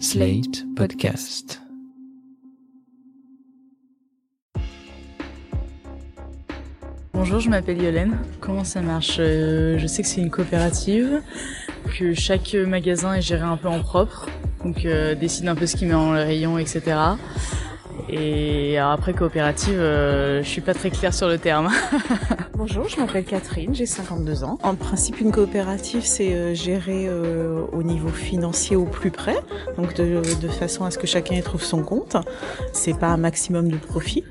Slate Podcast. Bonjour, je m'appelle Yolène. Comment ça marche? Euh, Je sais que c'est une coopérative, que chaque magasin est géré un peu en propre, donc euh, décide un peu ce qu'il met en rayon, etc. Et alors après coopérative, euh, je suis pas très claire sur le terme. Bonjour, je m'appelle Catherine, j'ai 52 ans. En principe, une coopérative, c'est euh, géré euh, au niveau financier au plus près, donc de, de façon à ce que chacun y trouve son compte. C'est pas un maximum de profit.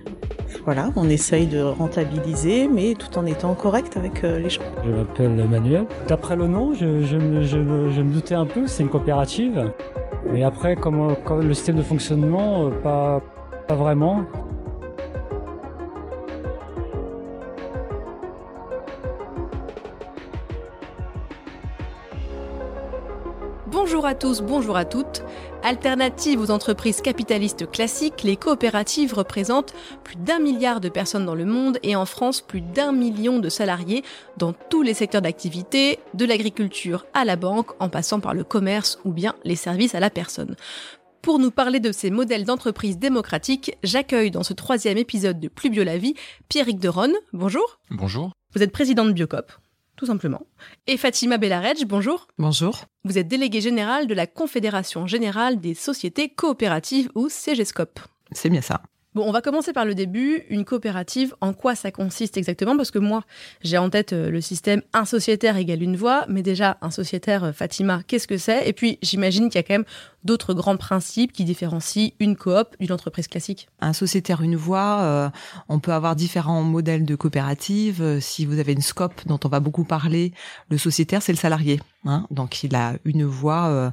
Voilà, on essaye de rentabiliser, mais tout en étant correct avec euh, les gens. Je m'appelle Manuel. D'après le nom, je, je me- je me- je me doutais un peu, c'est une coopérative. Mais après, comment, comment le système de fonctionnement, euh, pas, pas vraiment. Bonjour à tous, bonjour à toutes. Alternatives aux entreprises capitalistes classiques, les coopératives représentent plus d'un milliard de personnes dans le monde et en France plus d'un million de salariés dans tous les secteurs d'activité, de l'agriculture à la banque en passant par le commerce ou bien les services à la personne. Pour nous parler de ces modèles d'entreprise démocratiques, j'accueille dans ce troisième épisode de Plus Bio la vie Pierrick Deronne. Bonjour. Bonjour. Vous êtes président de Biocop, tout simplement. Et Fatima Bellaredj, bonjour. Bonjour. Vous êtes délégué général de la Confédération générale des sociétés coopératives ou CGSCOP. C'est bien ça. Bon, on va commencer par le début. Une coopérative, en quoi ça consiste exactement? Parce que moi, j'ai en tête euh, le système un sociétaire égale une voix, mais déjà, un sociétaire, euh, Fatima, qu'est-ce que c'est? Et puis, j'imagine qu'il y a quand même d'autres grands principes qui différencient une coop d'une entreprise classique. Un sociétaire, une voix, euh, on peut avoir différents modèles de coopérative. Si vous avez une scope dont on va beaucoup parler, le sociétaire, c'est le salarié. hein. Donc, il a une voix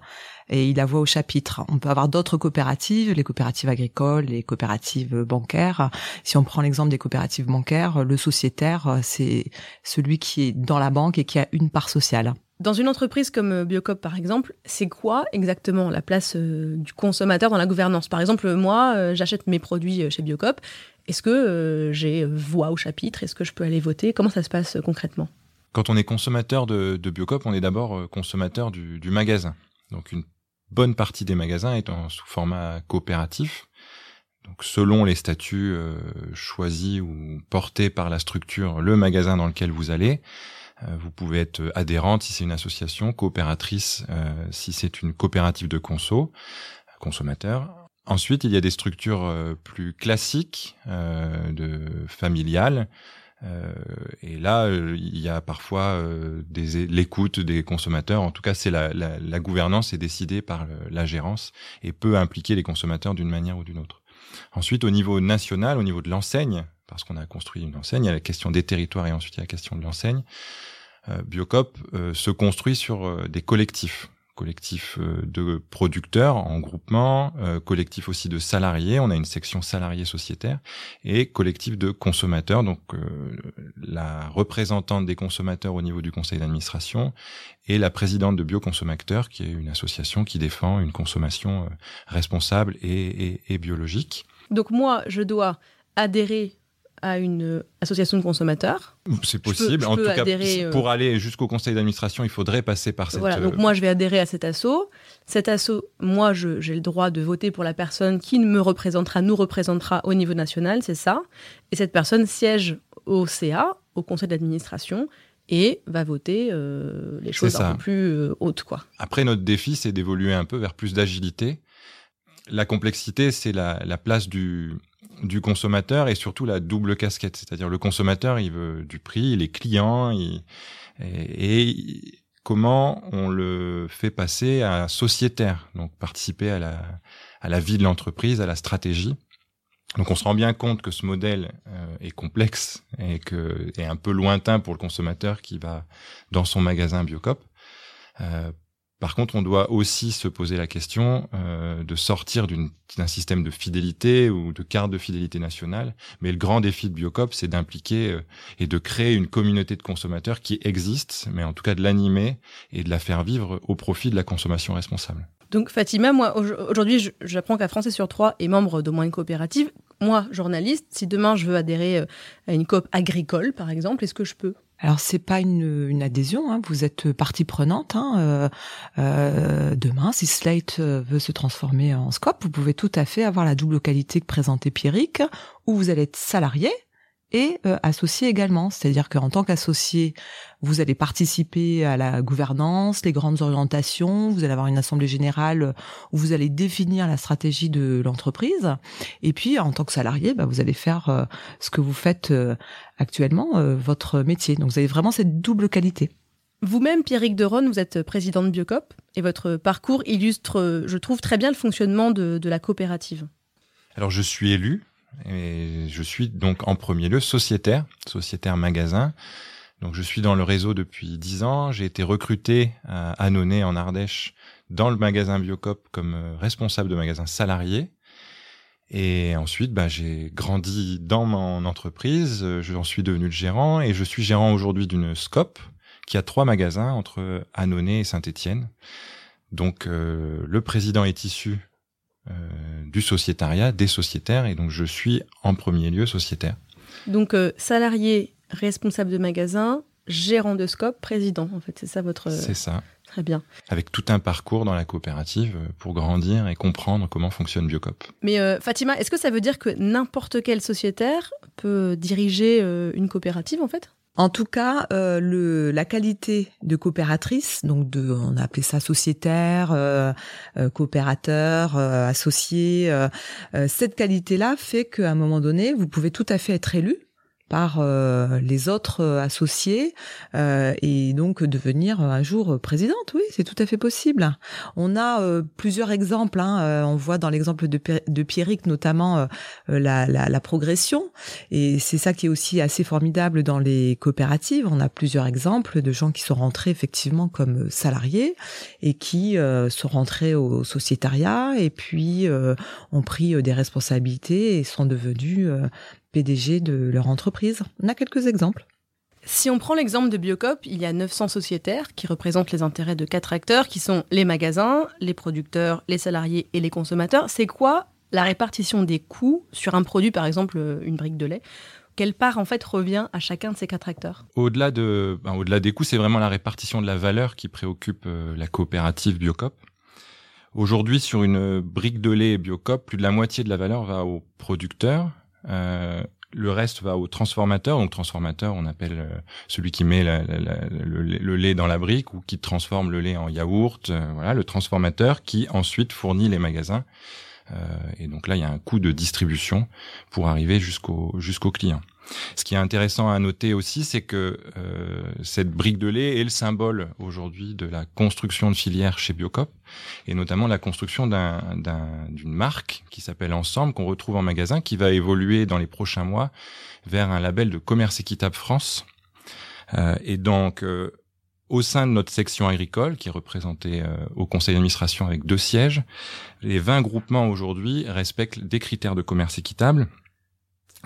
et il a voix au chapitre. On peut avoir d'autres coopératives, les coopératives agricoles, les coopératives bancaires. Si on prend l'exemple des coopératives bancaires, le sociétaire, c'est celui qui est dans la banque et qui a une part sociale. Dans une entreprise comme Biocop, par exemple, c'est quoi exactement la place euh, du consommateur dans la gouvernance? Par exemple, moi, euh, j'achète mes produits euh, chez Biocop. Est-ce que euh, j'ai voix au chapitre? Est-ce que je peux aller voter? Comment ça se passe concrètement? Quand on est consommateur de, de Biocop, on est d'abord consommateur du, du magasin. Donc une bonne partie des magasins est en sous format coopératif. Donc selon les statuts euh, choisis ou portés par la structure, le magasin dans lequel vous allez, euh, vous pouvez être adhérente si c'est une association, coopératrice euh, si c'est une coopérative de conso, consommateur. Ensuite, il y a des structures plus classiques, de familiales, euh, et là, euh, il y a parfois euh, l'écoute des consommateurs. En tout cas, c'est la, la, gouvernance est décidée par la gérance et peut impliquer les consommateurs d'une manière ou d'une autre. Ensuite, au niveau national, au niveau de l'enseigne, parce qu'on a construit une enseigne, il y a la question des territoires et ensuite il y a la question de l'enseigne. Biocop se construit sur des collectifs collectifs euh, de producteurs en groupement, euh, collectif aussi de salariés, on a une section salariés sociétaires, et collectif de consommateurs, donc euh, la représentante des consommateurs au niveau du conseil d'administration et la présidente de Bioconsommateurs, qui est une association qui défend une consommation responsable et biologique. Donc moi, je dois adhérer à une euh, association de consommateurs. C'est possible. je en peux tout cas, adhérer, euh, pour aller jusqu'au conseil d'administration, il faudrait passer par cette. Voilà, donc euh, moi, je vais adhérer à cet assaut. Cet assaut, moi, j'ai le droit de voter pour la personne qui me représentera, nous représentera au niveau national, c'est ça. Et cette personne siège au CA, au conseil d'administration, et va voter euh, les choses un peu plus euh, hautes, quoi. Après, notre défi, c'est d'évoluer un peu vers plus d'agilité. La complexité, c'est la, la place du, du consommateur et surtout la double casquette. C'est-à-dire le consommateur, il veut du prix, il est client, il- et, et comment on le fait passer à sociétaire, donc participer à la, à la vie de l'entreprise, à la stratégie. Donc on se rend bien compte que ce modèle euh, est complexe et que est un peu lointain pour le consommateur qui va dans son magasin Biocop. Euh, par contre, on doit aussi se poser la question euh, de sortir d'un système de fidélité ou de carte de fidélité nationale. Mais le grand défi de Biocop, c'est d'impliquer euh, et de créer une communauté de consommateurs qui existe, mais en tout cas de l'animer et de la faire vivre au profit de la consommation responsable. Donc Fatima, moi au- aujourd'hui, j'apprends qu'un Français sur trois est membre d'au moins une coopérative. Moi, journaliste, si demain je veux adhérer euh, à une coop agricole, par exemple, est-ce que je peux alors c'est pas une, adhésion, hein. vous êtes partie prenante. Hein. Euh, euh, demain, si Slate veut se transformer en Scope, vous pouvez tout à fait avoir la double qualité que présentait Pierrick, où vous allez être salarié et euh, associé également. C'est-à-dire qu'en tant qu'associé, vous allez participer à la gouvernance, les grandes orientations, vous allez avoir une assemblée générale où vous allez définir la stratégie de l'entreprise. Et puis, en tant que salarié, bah, vous allez faire euh, ce que vous faites euh, actuellement, votre métier. Donc, vous avez vraiment cette double qualité. Vous-même, Pierrick Deron, vous êtes président de Biocop et votre parcours illustre, je trouve, très bien le fonctionnement de, de la coopérative. Alors, je suis élu et je suis donc en premier lieu sociétaire, sociétaire magasin. Donc je suis dans le réseau depuis dix ans. J'ai été recruté à Annonay en Ardèche dans le magasin Biocop comme euh, responsable de magasin salarié. Et ensuite, bah, j'ai grandi dans mon entreprise. J'en suis devenu le gérant et je suis gérant aujourd'hui d'une Scope qui a trois magasins entre Annonay et Saint-Étienne. Donc euh, le président est issu euh, du sociétariat, des sociétaires, et donc je suis en premier lieu sociétaire. Donc euh, salarié, responsable de magasin, gérant de scope, président, en fait, c'est ça votre... C'est ça. Très bien. Avec tout un parcours dans la coopérative euh, pour grandir et comprendre comment fonctionne Biocop. Mais Fatima, est-ce que ça veut dire que n'importe quel sociétaire peut diriger une coopérative, en fait? En tout cas, euh, la qualité de coopératrice, donc de, on a appelé ça sociétaire, euh, euh coopérateur, associé, cette qualité-là fait qu'à un moment donné, vous pouvez tout à fait être élu par euh, les autres euh, associés euh, et donc devenir un jour présidente. Oui, c'est tout à fait possible. On a plusieurs exemples. Hein, on voit dans l'exemple de, de Pierrick notamment la, la, la, progression et c'est ça qui est aussi assez formidable dans les coopératives. On a plusieurs exemples de gens qui sont rentrés effectivement comme salariés et qui sont rentrés au sociétariat et puis ont pris des responsabilités et sont devenus PDG de leur entreprise. On a quelques exemples. Si on prend l'exemple de Biocop, il y a 900 sociétaires qui représentent les intérêts de quatre acteurs qui sont les magasins, les producteurs, les salariés et les consommateurs. C'est quoi la répartition des coûts sur un produit, par exemple une brique de lait? Quelle part en fait revient à chacun de ces quatre acteurs? Au-delà de, ben, au-delà des coûts, c'est vraiment la répartition de la valeur qui préoccupe euh, la coopérative Biocop. Aujourd'hui, sur une brique de lait Biocop, plus de la moitié de la valeur va aux producteurs, euh, le reste va au transformateur. Donc transformateur, on appelle euh, celui qui met le, lait dans la brique ou qui transforme le lait en yaourt. Euh, voilà, le transformateur qui ensuite fournit les magasins. et donc là, il y a un coût de distribution pour arriver jusqu'au jusqu'au client. Ce qui est intéressant à noter aussi, c'est que euh, cette brique de lait est le symbole aujourd'hui de la construction de filières chez Biocop, et notamment la construction d'une marque qui s'appelle Ensemble, qu'on retrouve en magasin, qui va évoluer dans les prochains mois vers un label de commerce équitable France. Euh, et donc, euh, au sein de notre section agricole, qui est représentée euh, au conseil d'administration avec deux sièges, les 20 groupements aujourd'hui respectent des critères de commerce équitable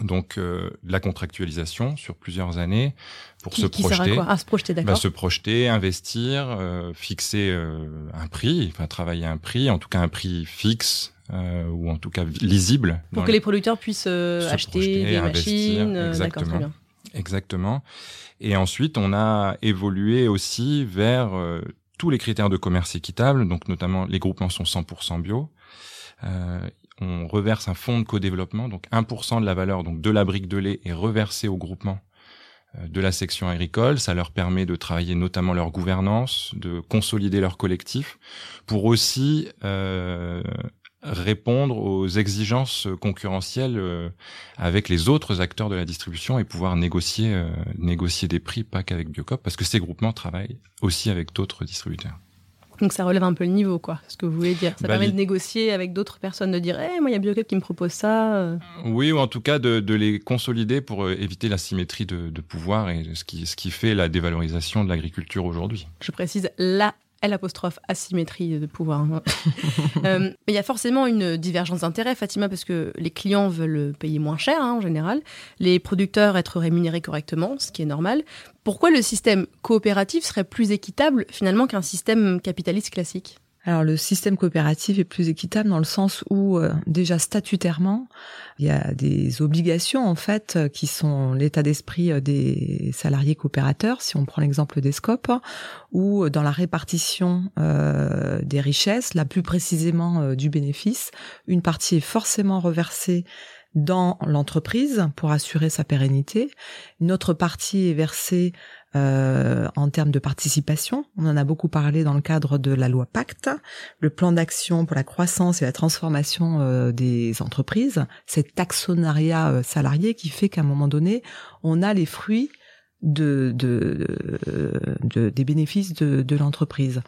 donc euh, la contractualisation sur plusieurs années pour se projeter, à ah, se projeter, bah, se projeter, investir, euh, fixer euh, un prix, enfin travailler un prix, en tout cas un prix fixe euh, ou en tout cas lisible pour que les... producteurs puissent acheter des machines. Exactement. Exactement. Et ensuite, on a évolué aussi vers tous les critères de commerce équitable, donc notamment les groupements sont 100% bio. Euh, on reverse un fonds de co-développement, donc 1% de la valeur donc de la brique de lait est reversée au groupement euh, de la section agricole. Ça leur permet de travailler notamment leur gouvernance, de consolider leur collectif, pour aussi euh, répondre aux exigences concurrentielles euh, avec les autres acteurs de la distribution et pouvoir négocier négocier des prix pas qu'avec Biocop parce que ces groupements travaillent aussi avec d'autres distributeurs. Donc ça relève un peu le niveau, quoi, ce que vous voulez dire. Ça bah, permet de négocier avec d'autres personnes, de dire, eh, moi, il y a Biocop qui me propose ça. Euh. Oui, ou en tout cas de, les consolider pour euh, éviter la symétrie de, de pouvoir et ce qui, ce qui fait la dévalorisation de l'agriculture aujourd'hui. Je précise la L asymétrie de pouvoir. euh, il y a forcément une divergence d'intérêt, Fatima, parce que les clients veulent payer moins cher hein, en général, les producteurs être rémunérés correctement, ce qui est normal. Pourquoi le système coopératif serait plus équitable finalement qu'un système capitaliste classique? Alors le système coopératif est plus équitable dans le sens où euh, déjà statutairement, il y a des obligations en fait qui sont l'état d'esprit euh, des salariés coopérateurs, si on prend l'exemple des scopes, ou dans la répartition euh, des richesses, là plus précisément du bénéfice, une partie est forcément reversée dans l'entreprise pour assurer sa pérennité. Une autre partie est versée euh, en termes de participation. On en a beaucoup parlé dans le cadre de la loi Pacte, le plan d'action pour la croissance et la transformation euh, des entreprises, cet actionnariat euh, salarié qui fait qu'à un moment donné, on a les fruits de, de, de, des bénéfices de, de l'entreprise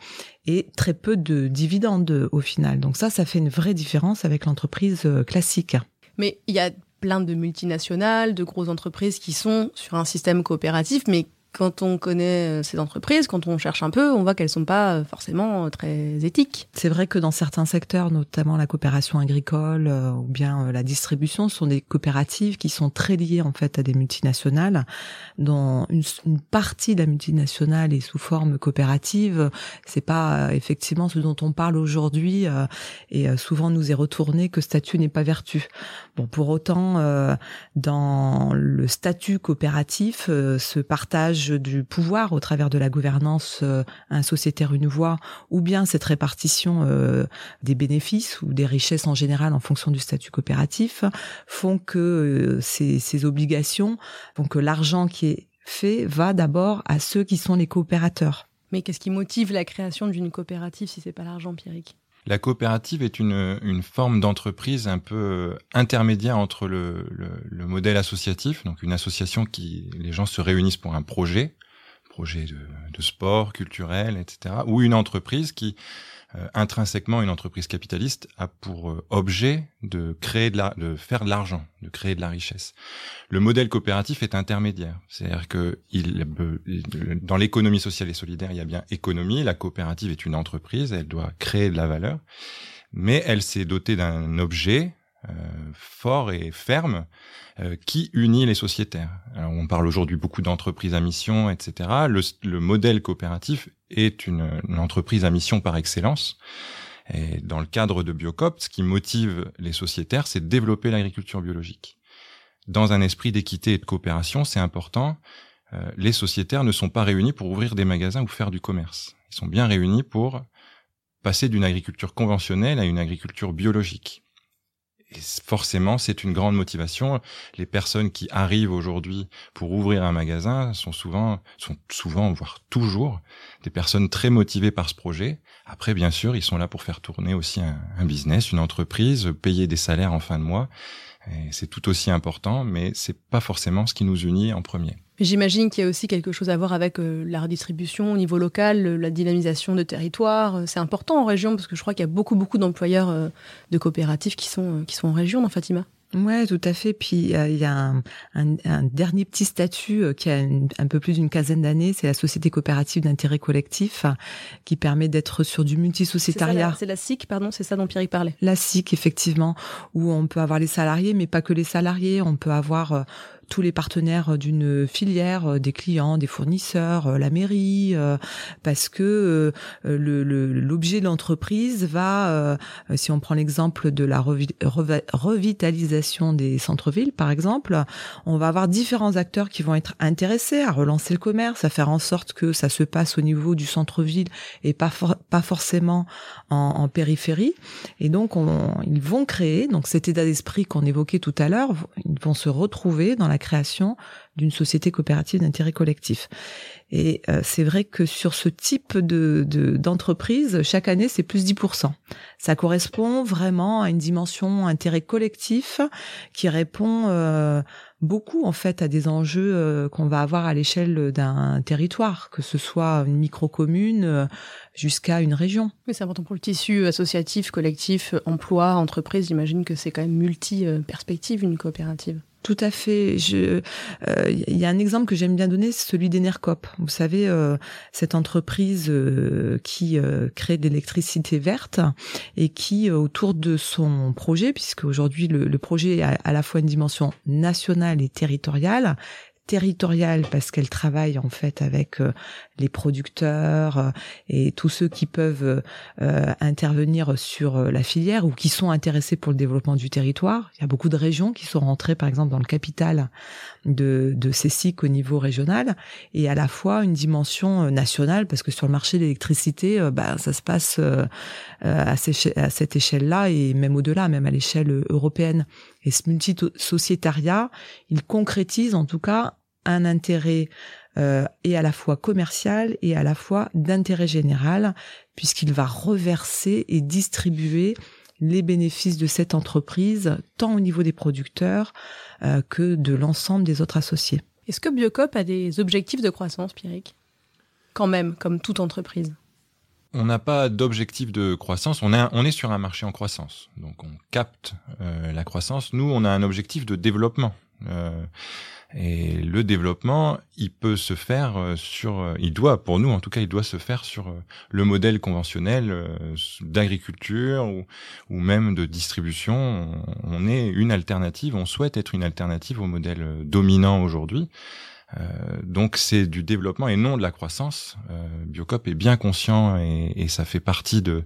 et très peu de dividendes au final. Donc ça, ça fait une vraie différence avec l'entreprise classique. Mais il y a plein de multinationales, de grosses entreprises qui sont sur un système coopératif, mais quand on connaît euh, ces entreprises, quand on cherche un peu, on voit qu'elles sont pas euh, forcément euh, très éthiques. C'est vrai que dans certains secteurs, notamment la coopération agricole ou bien la distribution, ce sont des coopératives qui sont très liées en fait à des multinationales. Une, une partie de la multinationale est sous forme coopérative. C'est pas effectivement ce dont on parle aujourd'hui et souvent nous est retourné que statut n'est pas vertu. Bon, pour autant, dans le statut coopératif, ce partage du pouvoir au travers de la gouvernance euh, un sociétaire une voix, ou bien cette répartition euh, des bénéfices ou des richesses en général en fonction du statut coopératif, font que euh, ces, ces obligations, font que l'argent qui est fait va d'abord à ceux qui sont les coopérateurs. Mais qu'est-ce qui motive la création d'une coopérative si c'est pas l'argent, Pierrick? La coopérative est une, forme d'entreprise un peu intermédiaire entre le, le, le, modèle associatif, donc une association qui les gens se réunissent pour un projet, projet de, de sport, culturel, etc., ou une entreprise qui euh, intrinsèquement une entreprise capitaliste a pour euh, objet de créer de la, de faire de l'argent, de créer de la richesse. Le modèle coopératif est intermédiaire, c'est-à-dire que il, dans l'économie sociale et solidaire, il y a bien économie. La coopérative est une entreprise, elle doit créer de la valeur, mais elle s'est dotée d'un objet euh, fort et ferme euh, qui unit les sociétaires. Alors, on parle aujourd'hui beaucoup d'entreprises à mission, etc. Le, le modèle coopératif est une, une, entreprise à mission par excellence. Et dans le cadre de Biocop, ce qui motive les sociétaires, c'est de développer l'agriculture biologique. Dans un esprit d'équité et de coopération, c'est important. Euh, les sociétaires ne sont pas réunis pour ouvrir des magasins ou faire du commerce. Ils sont bien réunis pour passer d'une agriculture conventionnelle à une agriculture biologique et forcément, c'est une grande motivation. Les personnes qui arrivent aujourd'hui pour ouvrir un magasin sont souvent, sont souvent, voire toujours, des personnes très motivées par ce projet. Après, bien sûr, ils sont là pour faire tourner aussi un, un business, une entreprise, payer des salaires en fin de mois. C'est tout aussi important, mais c'est pas forcément ce qui nous unit en premier. J'imagine qu'il y a aussi quelque chose à voir avec euh, la redistribution au niveau local, la dynamisation de territoire. Euh, c'est important en région parce que je crois qu'il y a beaucoup, beaucoup d'employeurs euh, de coopératives qui sont, qui sont en région dans Fatima. Ouais, tout à fait. Puis il y a un, un, un, dernier petit statut qui a un peu plus d'une quinzaine d'années, c'est la société coopérative d'intérêt collectif, qui permet d'être sur du multisociétariat. C'est la, SIC, pardon, c'est ça dont Pierre parlait. La SIC, effectivement, où on peut avoir les salariés, mais pas que les salariés. On peut avoir tous les partenaires d'une filière, euh, des clients, des fournisseurs, euh, la mairie, euh, parce que l'objet de l'entreprise va, si on prend l'exemple de la revitalisation des centres-villes, par exemple, on va avoir différents acteurs qui vont être intéressés à relancer le commerce, à faire en sorte que ça se passe au niveau du centre-ville et pas pas forcément en, périphérie. Et donc, on, ils vont créer donc cet état d'esprit qu'on évoquait tout à l'heure. Ils vont se retrouver dans la création d'une société coopérative d'intérêt collectif. Et euh, c'est vrai que sur ce type de d'entreprise, chaque année, c'est plus 10%. Ça correspond vraiment à une dimension intérêt collectif qui répond euh, beaucoup en fait à des enjeux euh, qu'on va avoir à l'échelle d'un territoire, que ce soit une micro-commune euh, jusqu'à une région. Oui, c'est important pour le tissu associatif, collectif, emploi, entreprise. J'imagine que c'est quand même multi-perspective une coopérative. Tout à fait. Il euh, y a un exemple que j'aime bien donner, c'est celui d'Enercop. Vous savez, euh, cette entreprise euh, qui crée de l'électricité verte et qui, autour de son projet, puisque aujourd'hui le, projet a à la fois une dimension nationale et territoriale, territoriale parce qu'elle travaille en fait avec euh, les producteurs euh, et tous ceux qui peuvent euh, intervenir sur la filière ou qui sont intéressés pour le développement du territoire. Il y a beaucoup de régions qui sont rentrées par exemple dans le capital de, de ces cycles au niveau régional et à la fois une dimension nationale parce que sur le marché de l'électricité, bah, ça se passe à cette échelle-là et même au-delà, même à l'échelle européenne. Et ce multisociétariat, il concrétise en tout cas un intérêt euh, et à la fois commercial et à la fois d'intérêt général, puisqu'il va reverser et distribuer les bénéfices de cette entreprise, tant au niveau des producteurs euh, que de l'ensemble des autres associés. Est-ce que Biocop a des objectifs de croissance, Pierrick? Quand même, comme toute entreprise on n'a pas d'objectif de croissance. On, on est sur un marché en croissance, donc on capte euh, la croissance. Nous, on a un objectif de développement. Euh, et le développement, il peut se faire euh, sur, il doit, pour nous en tout cas, il doit se faire sur le modèle conventionnel d'agriculture ou, ou, même de distribution. On est une alternative, on souhaite être une alternative au modèle dominant aujourd'hui. Euh, donc c'est du développement et non de la croissance. Euh, Biocop est bien conscient et, et, ça fait partie de,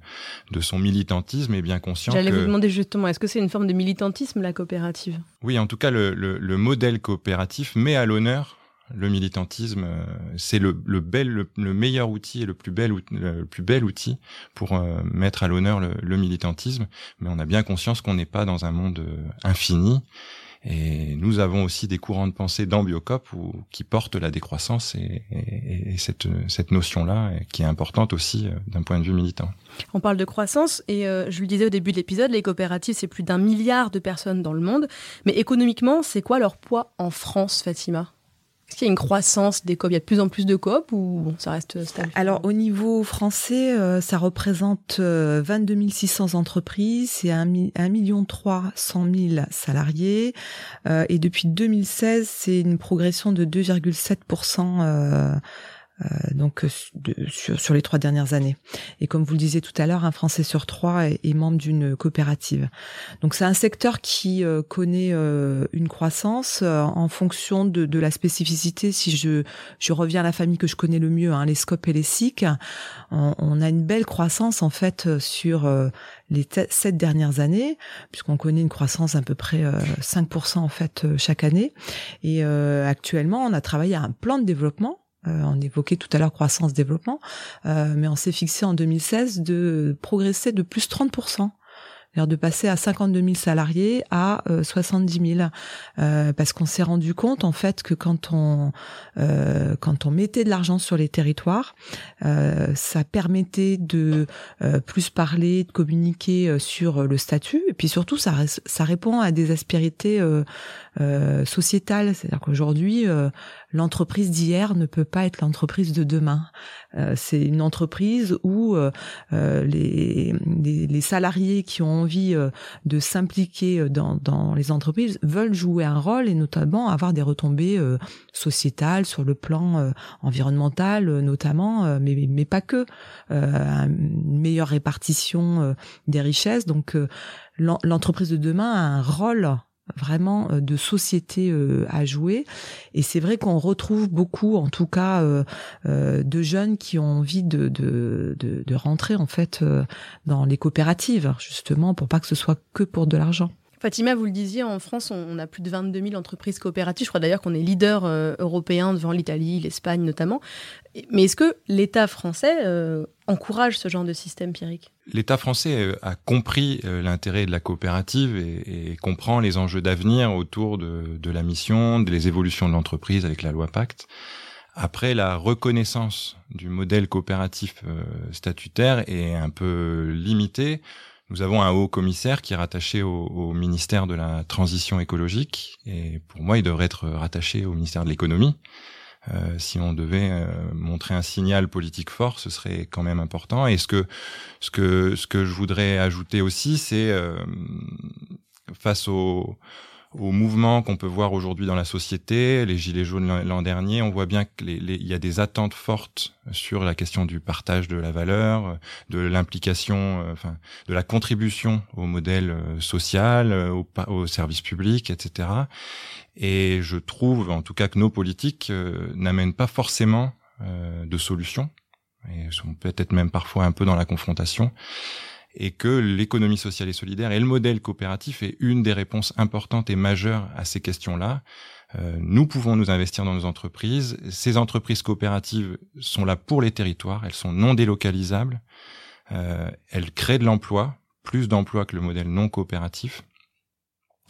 de son militantisme et bien conscient. J'allais vous demander justement, est-ce que c'est une forme de militantisme la coopérative? Oui, en tout cas le, le, le modèle coopératif met à l'honneur le militantisme. Euh, c'est le, le, bel, le, meilleur outil et le plus bel, le plus bel outil pour euh, mettre à l'honneur le, le militantisme. Mais on a bien conscience qu'on n'est pas dans un monde infini et nous avons aussi des courants de pensée dans où, qui portent la décroissance et, et, et cette, cette notion-là qui est importante aussi euh, d'un point de vue militant. On parle de croissance et euh, je le disais au début de l'épisode, les coopératives, c'est plus d'un milliard de personnes dans le monde. Mais économiquement, c'est quoi leur poids en France, Fatima? Est-ce qu'il y a une croissance des coop Il y a de plus en plus de coop ou ça reste stable? Alors au niveau français, euh, ça représente 22 euh, 600 entreprises et 1 million 300 000 salariés. Euh, et depuis 2016, c'est une progression de 2,7% euh, donc euh, sur, sur, les trois dernières années. Et comme vous le disiez tout à l'heure, un Français sur trois est, membre d'une coopérative. Donc c'est un secteur qui euh, connaît une croissance en fonction de, de, la spécificité. Si je, je reviens à la famille que je connais le mieux, hein, les SCOP et les SIC, on, on, a une belle croissance en fait sur les sept dernières années, puisqu'on connaît une croissance à peu près 5% en fait chaque année. Et actuellement, on a travaillé à un plan de développement euh, on évoquait tout à l'heure croissance-développement, euh, mais on s'est fixé en 2016 de progresser de plus 30% de passer à 52 000 salariés à 70 euh, 000, euh, parce qu'on s'est rendu compte en fait que quand on euh, quand on mettait de l'argent sur les territoires, ça permettait de plus parler, de communiquer sur le statut, et puis surtout ça ça répond à des aspérités sociétales, c'est-à-dire qu'aujourd'hui l'entreprise d'hier ne peut pas être l'entreprise de demain. Euh, c'est une entreprise où euh, euh, les, les, salariés qui ont envie de s'impliquer dans, dans, les entreprises veulent jouer un rôle et notamment avoir des retombées sociétales sur le plan environnemental notamment, mais, mais pas que. une meilleure répartition des richesses. Donc l'entreprise de demain a un rôle vraiment euh, de société euh, à jouer. Et c'est vrai qu'on retrouve beaucoup, en tout cas, euh, de jeunes qui ont envie de, de, de, de rentrer en fait dans les coopératives, justement, pour pas que ce soit que pour de l'argent. Fatima, vous le disiez, en France, on a plus de 22 000 entreprises coopératives. Je crois d'ailleurs qu'on est leader euh, européen devant l'Italie, l'Espagne notamment. Mais est-ce que l'État français euh, encourage ce genre de système, Pierrick? L'État français euh, a compris l'intérêt de la coopérative et, comprend les enjeux d'avenir autour de, de, la mission, des évolutions de l'entreprise avec la loi Pacte. Après, la reconnaissance du modèle coopératif statutaire est un peu limitée nous avons un haut commissaire qui est rattaché au, ministère de la Transition écologique et pour moi, il devrait être rattaché au ministère de l'économie. Euh, si on devait euh, montrer un signal politique fort, ce serait quand même important. Et ce que ce que ce que je voudrais ajouter aussi, c'est euh, face au aux mouvements qu'on peut voir aujourd'hui dans la société, les gilets jaunes l'an dernier, on voit bien qu'il y a des attentes fortes sur la question du partage de la valeur, de l'implication, euh, enfin, de la contribution au modèle euh, social, euh, au, au service public, etc. Et je trouve, en tout cas, que nos politiques n'amènent pas forcément de solutions et sont peut-être même parfois un peu dans la confrontation et que l'économie sociale et solidaire et le modèle coopératif est une des réponses importantes et majeures à ces questions-là. Euh, nous pouvons nous investir dans nos entreprises. Ces entreprises coopératives sont là pour les territoires, elles sont non délocalisables, euh, elles créent de l'emploi, plus d'emplois que le modèle non coopératif.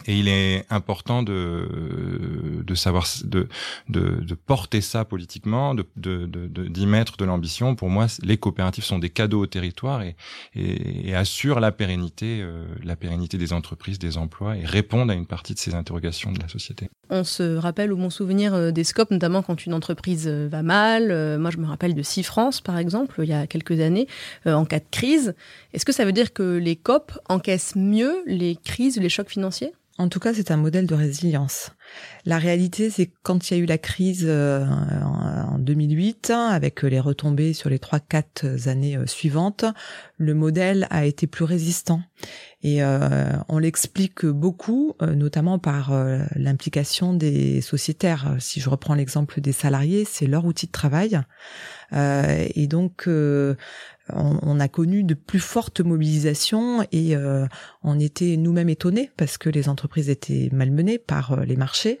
Et il est important de, de savoir, de, de, de porter ça politiquement, de, d'y mettre de l'ambition. Pour moi, les coopératives sont des cadeaux au territoire et, et, assurent la pérennité, euh, la pérennité des entreprises, des emplois et répondent à une partie de ces interrogations de la société. On se rappelle au bon souvenir euh, des scopes, notamment quand une entreprise euh, va mal. Moi, je me rappelle de France, par exemple, il y a quelques années, en cas de crise. Est-ce que ça veut dire que les COP encaissent mieux les crises, les chocs financiers? En tout cas, c'est un modèle de résilience. La réalité, c'est quand il y a eu la crise euh, en 2008, avec les retombées sur les trois, quatre années euh, suivantes, le modèle a été plus résistant. Et euh, on l'explique beaucoup, notamment par l'implication des sociétaires. Si je reprends l'exemple des salariés, c'est leur outil de travail. et donc, on, a connu de plus fortes mobilisations et euh, on était nous-mêmes étonnés parce que les entreprises étaient malmenées par euh, les marchés.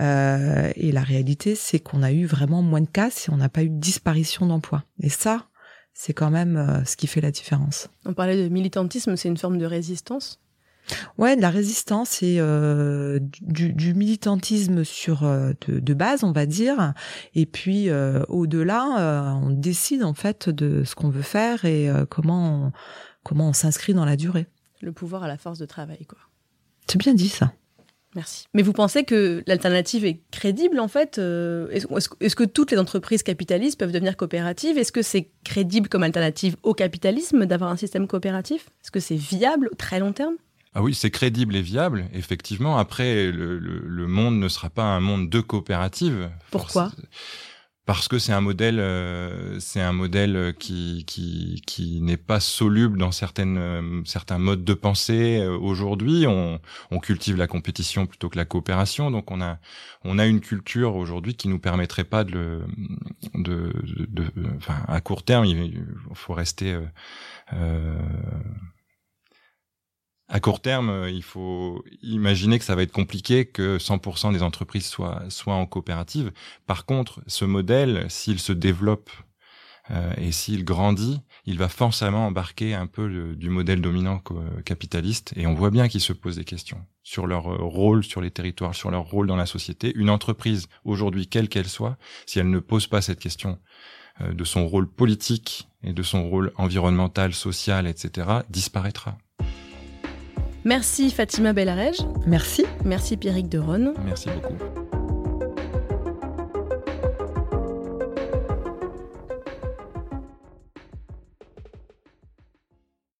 Euh, et la réalité, c'est qu'on a eu vraiment moins de casse et on n'a pas eu de disparition d'emplois. Et ça, c'est quand même ce qui fait la différence. On parlait de militantisme, c'est une forme de résistance? Ouais, de la résistance et euh, du, militantisme sur euh, de, base, on va dire. Et puis euh, au-delà, on décide en fait de ce qu'on veut faire et comment on, comment on s'inscrit dans la durée. Le pouvoir à la force de travail, quoi. C'est bien dit ça. Merci. Mais vous pensez que l'alternative est crédible en fait Est-ce que toutes les entreprises capitalistes peuvent devenir coopératives? Est-ce que c'est crédible comme alternative au capitalisme d'avoir un système coopératif? Est-ce que c'est viable au très long terme? Ah oui, c'est crédible et viable, effectivement. Après, le, monde ne sera pas un monde de coopératives. Pourquoi? Parce que c'est un modèle, euh, c'est un modèle qui qui, qui n'est pas soluble dans certaines euh, certains modes de pensée. Euh, aujourd'hui, on, on cultive la compétition plutôt que la coopération, donc on a on a une culture aujourd'hui qui nous permettrait pas de le de, de, enfin à court terme, il faut rester à court terme, euh, il faut imaginer que ça va être compliqué que 100% des entreprises soient, soient en coopérative. Par contre, ce modèle, s'il se développe euh, et s'il grandit, il va forcément embarquer un peu du modèle dominant capitaliste. Et on voit bien qu'il se pose des questions sur leur euh, rôle sur les territoires, sur leur rôle dans la société. Une entreprise, aujourd'hui, quelle qu'elle soit, si elle ne pose pas cette question de son rôle politique et de son rôle environnemental, social, etc., disparaîtra. Merci Fatima Bellarej. Merci. Merci Pierrick Deron. Merci beaucoup.